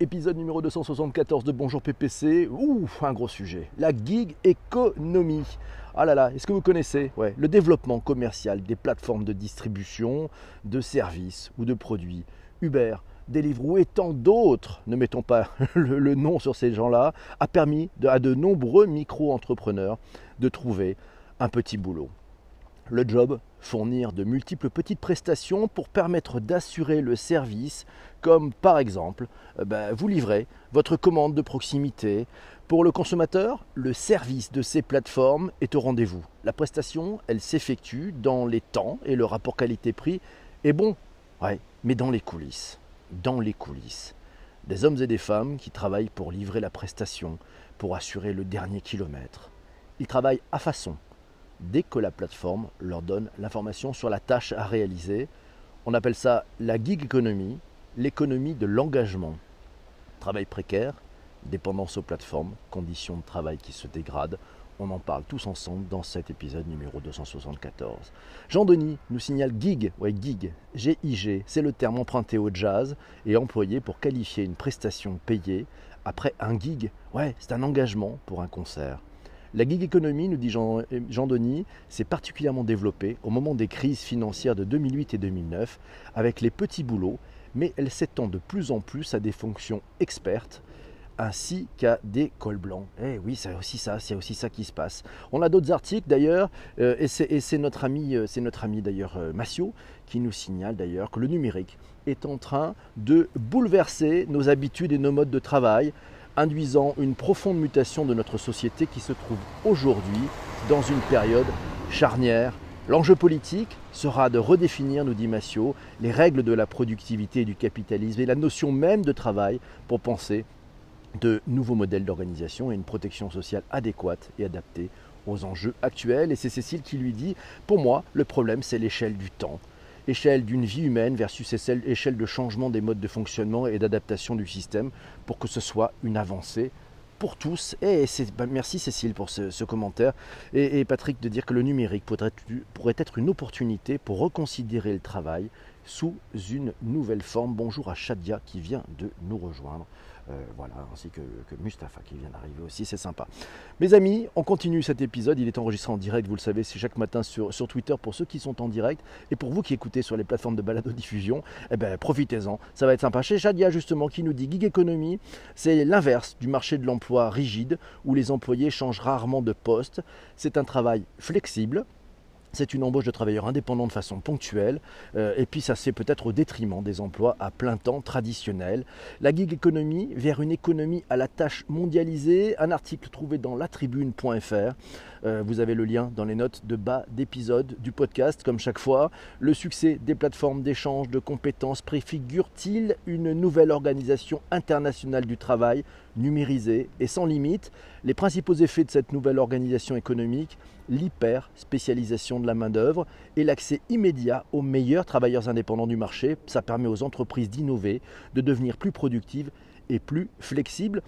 épisode numéro 274 de Bonjour PPC. Ouf, un gros sujet. La gig économie. Ah là là, est-ce que vous connaissez? Ouais, le développement commercial des plateformes de distribution de services ou de produits Uber, Deliveroo et tant d'autres, ne mettons pas le, nom sur ces gens-là, a permis à de nombreux micro-entrepreneurs de trouver un petit boulot. Le job, fournir de multiples petites prestations pour permettre d'assurer le service, comme par exemple, euh, ben, vous livrez votre commande de proximité. Pour le consommateur, le service de ces plateformes est au rendez-vous. La prestation, elle s'effectue dans les temps et le rapport qualité-prix est bon, ouais, mais dans les coulisses. Dans les coulisses. Des hommes et des femmes qui travaillent pour livrer la prestation, pour assurer le dernier kilomètre. Ils travaillent à façon, dès que la plateforme leur donne l'information sur la tâche à réaliser. On appelle ça la gig economy, l'économie de l'engagement. Travail précaire, dépendance aux plateformes, conditions de travail qui se dégradent. On en parle tous ensemble dans cet épisode numéro 274. Jean-Denis nous signale gig, ouais gig, G-I-G, c'est le terme emprunté au jazz et employé pour qualifier une prestation payée. Après un gig, ouais, c'est un engagement pour un concert. La gig economy, nous dit Jean- Jean-Denis, s'est particulièrement développée au moment des crises financières de 2008 et 2009 avec les petits boulots, mais elle s'étend de plus en plus à des fonctions expertes ainsi qu'à des cols blancs. Eh oui, c'est aussi ça, c'est aussi ça qui se passe. On a d'autres articles d'ailleurs, euh, et c'est et c'est notre ami, euh, c'est notre ami d'ailleurs euh, Massio qui nous signale d'ailleurs que le numérique est en train de bouleverser nos habitudes et nos modes de travail induisant une profonde mutation de notre société qui se trouve aujourd'hui dans une période charnière. L'enjeu politique sera de redéfinir, nous dit Massio, les règles de la productivité et du capitalisme et la notion même de travail pour penser de nouveaux modèles d'organisation et une protection sociale adéquate et adaptée aux enjeux actuels. Et c'est Cécile qui lui dit, pour moi, le problème, c'est l'échelle du temps. Échelle d'une vie humaine versus échelle de changement des modes de fonctionnement et d'adaptation du système pour que ce soit une avancée pour tous. Et bah, merci Cécile pour ce, commentaire. Et, Patrick de dire que le numérique pourrait pourrait être une opportunité pour reconsidérer le travail sous une nouvelle forme. Bonjour à Shadia qui vient de nous rejoindre. Euh, voilà, ainsi que, que Mustapha qui vient d'arriver aussi, c'est sympa. Mes amis, on continue cet épisode, il est enregistré en direct, vous le savez, c'est chaque matin sur, Twitter pour ceux qui sont en direct, et pour vous qui écoutez sur les plateformes de balado-diffusion, eh ben, profitez-en, ça va être sympa. Chez Shadia justement qui nous dit Gig Economy, c'est l'inverse du marché de l'emploi rigide, où les employés changent rarement de poste, c'est un travail flexible, c'est une embauche de travailleurs indépendants de façon ponctuelle, euh, et puis ça c'est peut-être au détriment des emplois à plein temps traditionnels. La gig economy vers une économie à la tâche mondialisée, un article trouvé dans latribune.fr. Euh, vous avez le lien dans les notes de bas d'épisode du podcast, comme chaque fois. Le succès des plateformes d'échange de compétences préfigure-t-il une nouvelle organisation internationale du travail? Numérisée et sans limite Les principaux effets de cette nouvelle organisation économique l'hyper-spécialisation de la main-d'œuvre et l'accès immédiat aux meilleurs travailleurs indépendants du marché. Ça permet aux entreprises d'innover, de devenir plus productives et plus flexibles.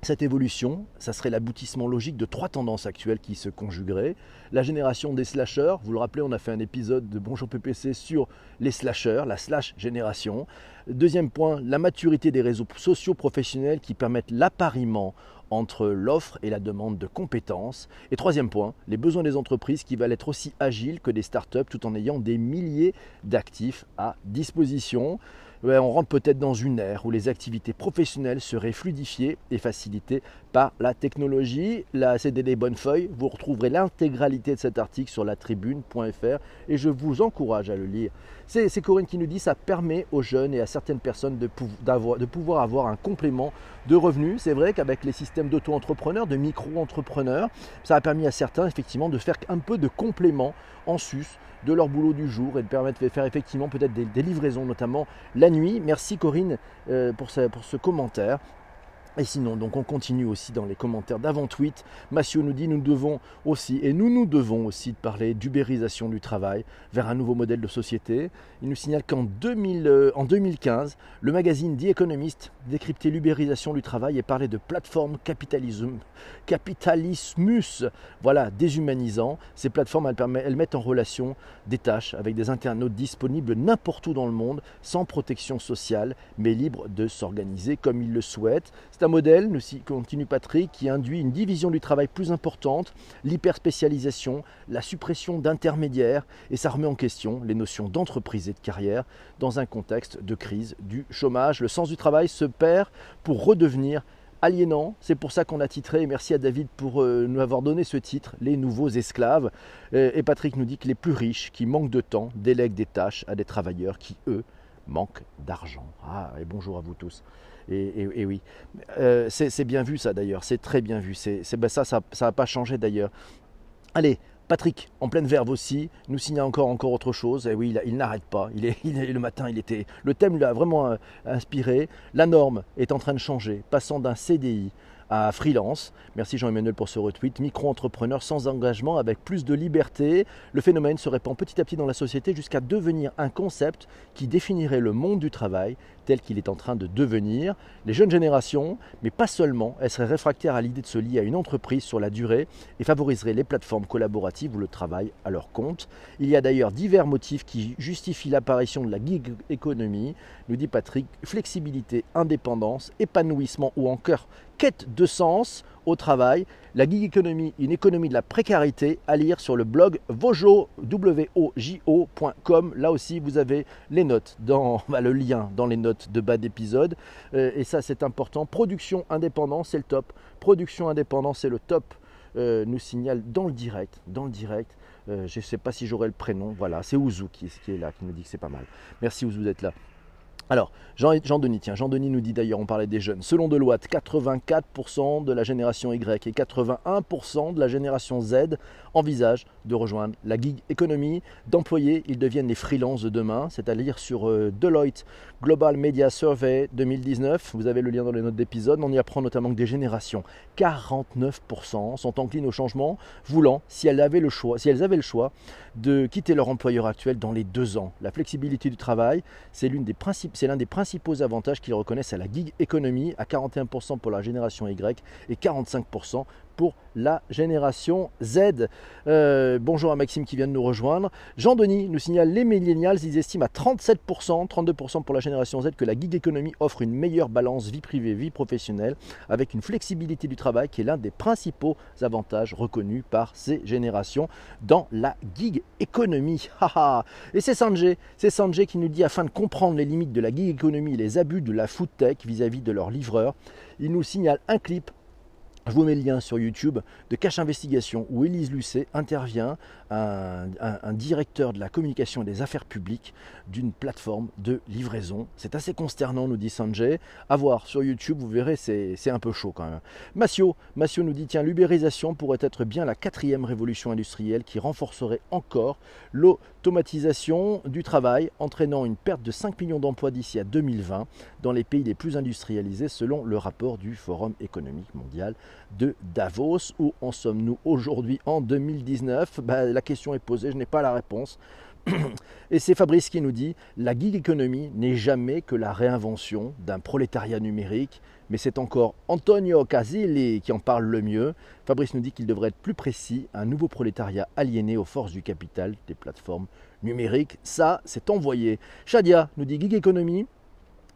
Cette évolution, ça serait l'aboutissement logique de trois tendances actuelles qui se conjugueraient. La génération des slashers, vous le rappelez, on a fait un épisode de Bonjour PPC sur les slashers, la slash génération. Deuxième point, la maturité des réseaux sociaux professionnels qui permettent l'appariement entre l'offre et la demande de compétences. Et troisième point, les besoins des entreprises qui veulent être aussi agiles que des startups tout en ayant des milliers d'actifs à disposition. On rentre peut-être dans une ère où les activités professionnelles seraient fluidifiées et facilitées par la technologie. La CDD Bonnefeuille, vous retrouverez l'intégralité de cet article sur latribune.fr et je vous encourage à le lire. C'est Corinne qui nous dit ça permet aux jeunes et à certaines personnes de, pouvoir avoir un complément de revenus. C'est vrai qu'avec les systèmes d'auto-entrepreneurs, de micro-entrepreneurs, ça a permis à certains effectivement de faire un peu de complément en sus de leur boulot du jour et de permettre de faire effectivement peut-être des, livraisons, notamment la nuit. Merci Corinne euh, pour ce commentaire. Et sinon, donc on continue aussi dans les commentaires d'avant-tweet. Massio nous dit nous devons aussi, et nous nous devons aussi de parler d'ubérisation du travail vers un nouveau modèle de société. Il nous signale qu'en 2015, euh, le magazine The Economist décryptait l'ubérisation du travail et parlait de plateforme capitalisme, capitalismus, voilà, déshumanisant. Ces plateformes, elles, mettent en relation des tâches avec des internautes disponibles n'importe où dans le monde, sans protection sociale, mais libres de s'organiser comme ils le souhaitent. C'est un modèle, nous continue Patrick, qui induit une division du travail plus importante, l'hyperspécialisation, la suppression d'intermédiaires, et ça remet en question les notions d'entreprise et de carrière dans un contexte de crise du chômage. Le sens du travail se perd pour redevenir aliénant. C'est pour ça qu'on a titré, et merci à David pour euh, nous avoir donné ce titre, Les nouveaux esclaves. Et Patrick nous dit que les plus riches, qui manquent de temps, délèguent des tâches à des travailleurs qui, eux, manquent d'argent. Ah, et bonjour à vous tous. Et, oui, euh, c'est bien vu ça d'ailleurs, c'est très bien vu. C'est ben ça, ça n'a pas changé d'ailleurs. Allez, Patrick, en pleine verve aussi, nous signe encore, encore autre chose. Et oui, il, n'arrête pas. Il est, le matin, il était. Le thème l'a vraiment euh, inspiré. La norme est en train de changer, passant d'un CDI à freelance. Merci Jean-Emmanuel pour ce retweet. Micro-entrepreneur sans engagement avec plus de liberté. Le phénomène se répand petit à petit dans la société jusqu'à devenir un concept qui définirait le monde du travail tel qu'il est en train de devenir. Les jeunes générations, mais pas seulement, elles seraient réfractaires à l'idée de se lier à une entreprise sur la durée et favoriseraient les plateformes collaboratives ou le travail à leur compte. Il y a d'ailleurs divers motifs qui justifient l'apparition de la gig économie, nous dit Patrick, flexibilité, indépendance, épanouissement ou encore quête de sens au travail. La gig economy, une économie de la précarité, à lire sur le blog vojo.com. Là aussi, vous avez les notes, dans, le lien dans les notes de bas d'épisode. Euh, et ça, c'est important. Production indépendante, c'est le top. Production indépendante, c'est le top. Euh, nous signale dans le direct, dans le direct. Euh, je ne sais pas si j'aurai le prénom. Voilà, c'est Ouzou qui, qui est là, qui nous dit que c'est pas mal. Merci Ouzou d'être là. Alors, Jean-Denis, tiens, Jean-Denis nous dit d'ailleurs, on parlait des jeunes. Selon Deloitte, 84% de la génération Y et 81% de la génération Z envisagent de rejoindre la gig economy. D'employés, ils deviennent les freelances de demain, c'est-à-dire sur euh, Deloitte Global Media Survey 2019. Vous avez le lien dans les notes d'épisode. On y apprend notamment que des générations, 49% sont enclines au changement, voulant, si elles avaient le choix, si elles avaient le choix, de quitter leur employeur actuel dans les deux ans. La flexibilité du travail, c'est l'une des principes c'est l'un des principaux avantages qu'ils reconnaissent à la gig economy, à 41% pour la génération Y et 45% pour la génération Z. Euh, bonjour à Maxime qui vient de nous rejoindre. Jean-Denis nous signale les millennials, ils estiment à 37%, 32% pour la génération Z que la gig economy offre une meilleure balance vie privée, vie professionnelle, avec une flexibilité du travail qui est l'un des principaux avantages reconnus par ces générations dans la gig economy. et c'est Sanjay, c'est Sanjay qui nous dit afin de comprendre les limites de la gig economy et les abus de la food tech vis-à-vis de leurs livreurs, il nous signale un clip je vous mets le lien sur YouTube de Cache Investigation où Élise Lucet intervient, un, directeur de la communication et des affaires publiques d'une plateforme de livraison. C'est assez consternant, nous dit Sanjay. À voir sur YouTube, vous verrez, c'est un peu chaud quand même. Massio, Massio nous dit tiens, l'ubérisation pourrait être bien la quatrième révolution industrielle qui renforcerait encore l'automatisation du travail, entraînant une perte de 5 millions d'emplois d'ici à 2020 dans les pays les plus industrialisés selon le rapport du Forum économique mondial de Davos. Où en sommes-nous aujourd'hui en 2019 ben, La question est posée, je n'ai pas la réponse. Et c'est Fabrice qui nous dit la gig economy n'est jamais que la réinvention d'un prolétariat numérique, mais c'est encore Antonio Casilli qui en parle le mieux. Fabrice nous dit qu'il devrait être plus précis un nouveau prolétariat aliéné aux forces du capital des plateformes numériques. Ça, c'est envoyé. Shadia nous dit gig economy,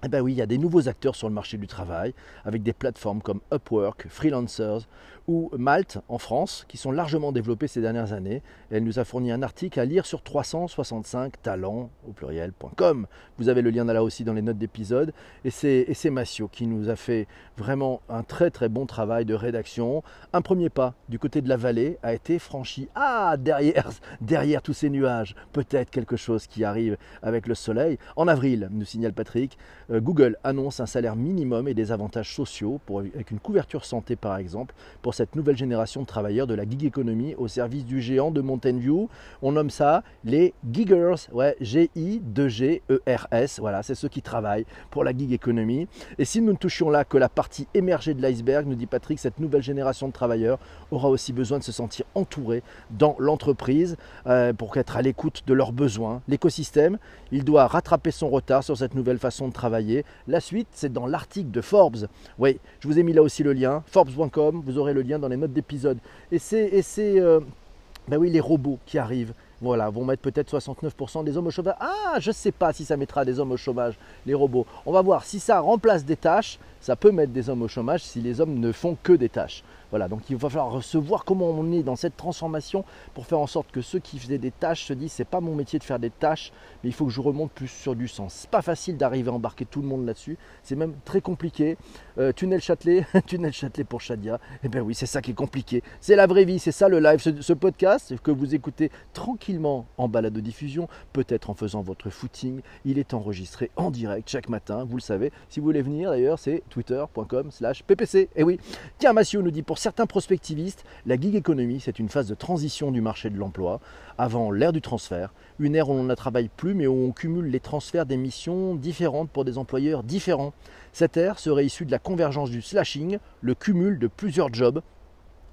eh bien oui, il y a des nouveaux acteurs sur le marché du travail, avec des plateformes comme Upwork, Freelancers ou Malte en France, qui sont largement développées ces dernières années. elle nous a fourni un article à lire sur 365 talents au pluriel.com. Vous avez le lien là aussi dans les notes d'épisode. Et c'est Massio qui nous a fait vraiment un très très bon travail de rédaction. Un premier pas du côté de la vallée a été franchi. Ah, derrière, derrière tous ces nuages, peut-être quelque chose qui arrive avec le soleil. En avril, nous signale Patrick. Euh, Google annonce un salaire minimum et des avantages sociaux avec une couverture santé par exemple pour cette nouvelle génération de travailleurs de la gig economy au service du géant de Mountain View. On nomme ça les giggers, ouais, G-I-2-G-E-R-S, voilà, c'est ceux qui travaillent pour la gig economy. Et si nous ne touchions là que la partie émergée de l'iceberg, nous dit Patrick, cette nouvelle génération de travailleurs aura aussi besoin de se sentir entouré dans l'entreprise euh, pour être à l'écoute de leurs besoins. L'écosystème, il doit rattraper son retard sur cette nouvelle façon de travailler. La suite, c'est dans l'article de Forbes. Oui, je vous ai mis là aussi le lien, forbes.com, vous aurez le lien dans les notes d'épisode. Et c'est, euh, ben oui, les robots qui arrivent voilà, vont mettre peut-être 69% des hommes au chômage. Ah, je ne sais pas si ça mettra des hommes au chômage, les robots. On va voir si ça remplace des tâches, ça peut mettre des hommes au chômage si les hommes ne font que des tâches. Voilà, donc il va falloir recevoir comment on est dans cette transformation pour faire en sorte que ceux qui faisaient des tâches se disent c'est pas mon métier de faire des tâches, mais il faut que je remonte plus sur du sens. C'est pas facile d'arriver à embarquer tout le monde là-dessus, c'est même très compliqué. Euh, tunnel Châtelet, tunnel Châtelet pour Shadia, eh bien oui, c'est ça qui est compliqué. C'est la vraie vie, c'est ça le live, ce, podcast que vous écoutez tranquillement en balade de diffusion, peut-être en faisant votre footing. Il est enregistré en direct chaque matin, vous le savez. Si vous voulez venir d'ailleurs, c'est twitter.com slash ppc. Et eh oui, tiens, Massio nous dit pour certains prospectivistes, la gig economy, c'est une phase de transition du marché de l'emploi, avant l'ère du transfert, une ère où on ne travaille plus mais où on cumule les transferts des missions différentes pour des employeurs différents. Cette ère serait issue de la convergence du slashing, le cumul de plusieurs jobs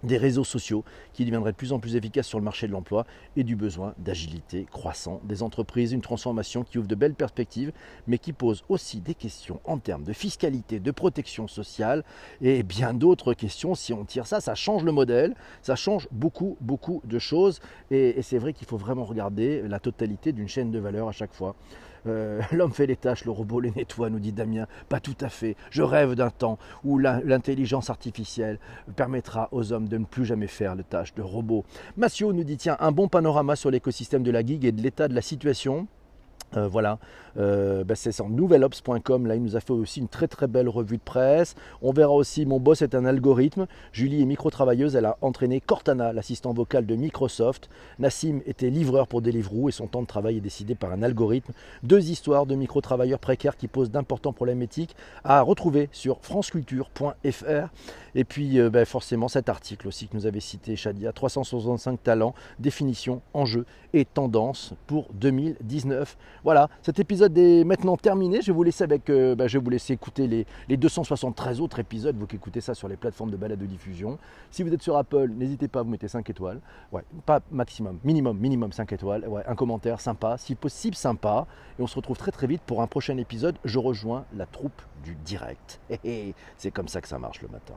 des réseaux sociaux qui deviendraient de plus en plus efficaces sur le marché de l'emploi et du besoin d'agilité croissant des entreprises, une transformation qui ouvre de belles perspectives mais qui pose aussi des questions en termes de fiscalité, de protection sociale et bien d'autres questions. Si on tire ça, ça change le modèle, ça change beaucoup, beaucoup de choses et, c'est vrai qu'il faut vraiment regarder la totalité d'une chaîne de valeur à chaque fois. Euh, l'homme fait les tâches, le robot les nettoie, nous dit Damien. Pas tout à fait. Je rêve d'un temps où l'intelligence artificielle permettra aux hommes de ne plus jamais faire les tâches de robots. Massio nous dit tiens, un bon panorama sur l'écosystème de la gig et de l'état de la situation. Euh, voilà, euh, ben, c'est sur nouvelops.com. Là, il nous a fait aussi une très très belle revue de presse. On verra aussi Mon boss est un algorithme. Julie est micro-travailleuse. Elle a entraîné Cortana, l'assistant vocal de Microsoft. Nassim était livreur pour Deliveroo et son temps de travail est décidé par un algorithme. Deux histoires de micro-travailleurs précaires qui posent d'importants problèmes éthiques à retrouver sur franceculture.fr. Et puis, euh, ben, forcément, cet article aussi que nous avait cité Shadia 365 talents, définition, enjeux et tendances pour 2019. Voilà, cet épisode est maintenant terminé. Je vais vous laisser avec, euh, bah, je vous écouter les, les, 273 autres épisodes, vous qui écoutez ça sur les plateformes de balade de diffusion. Si vous êtes sur Apple, n'hésitez pas, vous mettez 5 étoiles. Ouais, pas maximum, minimum, minimum 5 étoiles. Un commentaire sympa, si possible sympa. Et on se retrouve très très vite pour un prochain épisode. Je rejoins la troupe du direct. C'est comme ça que ça marche le matin.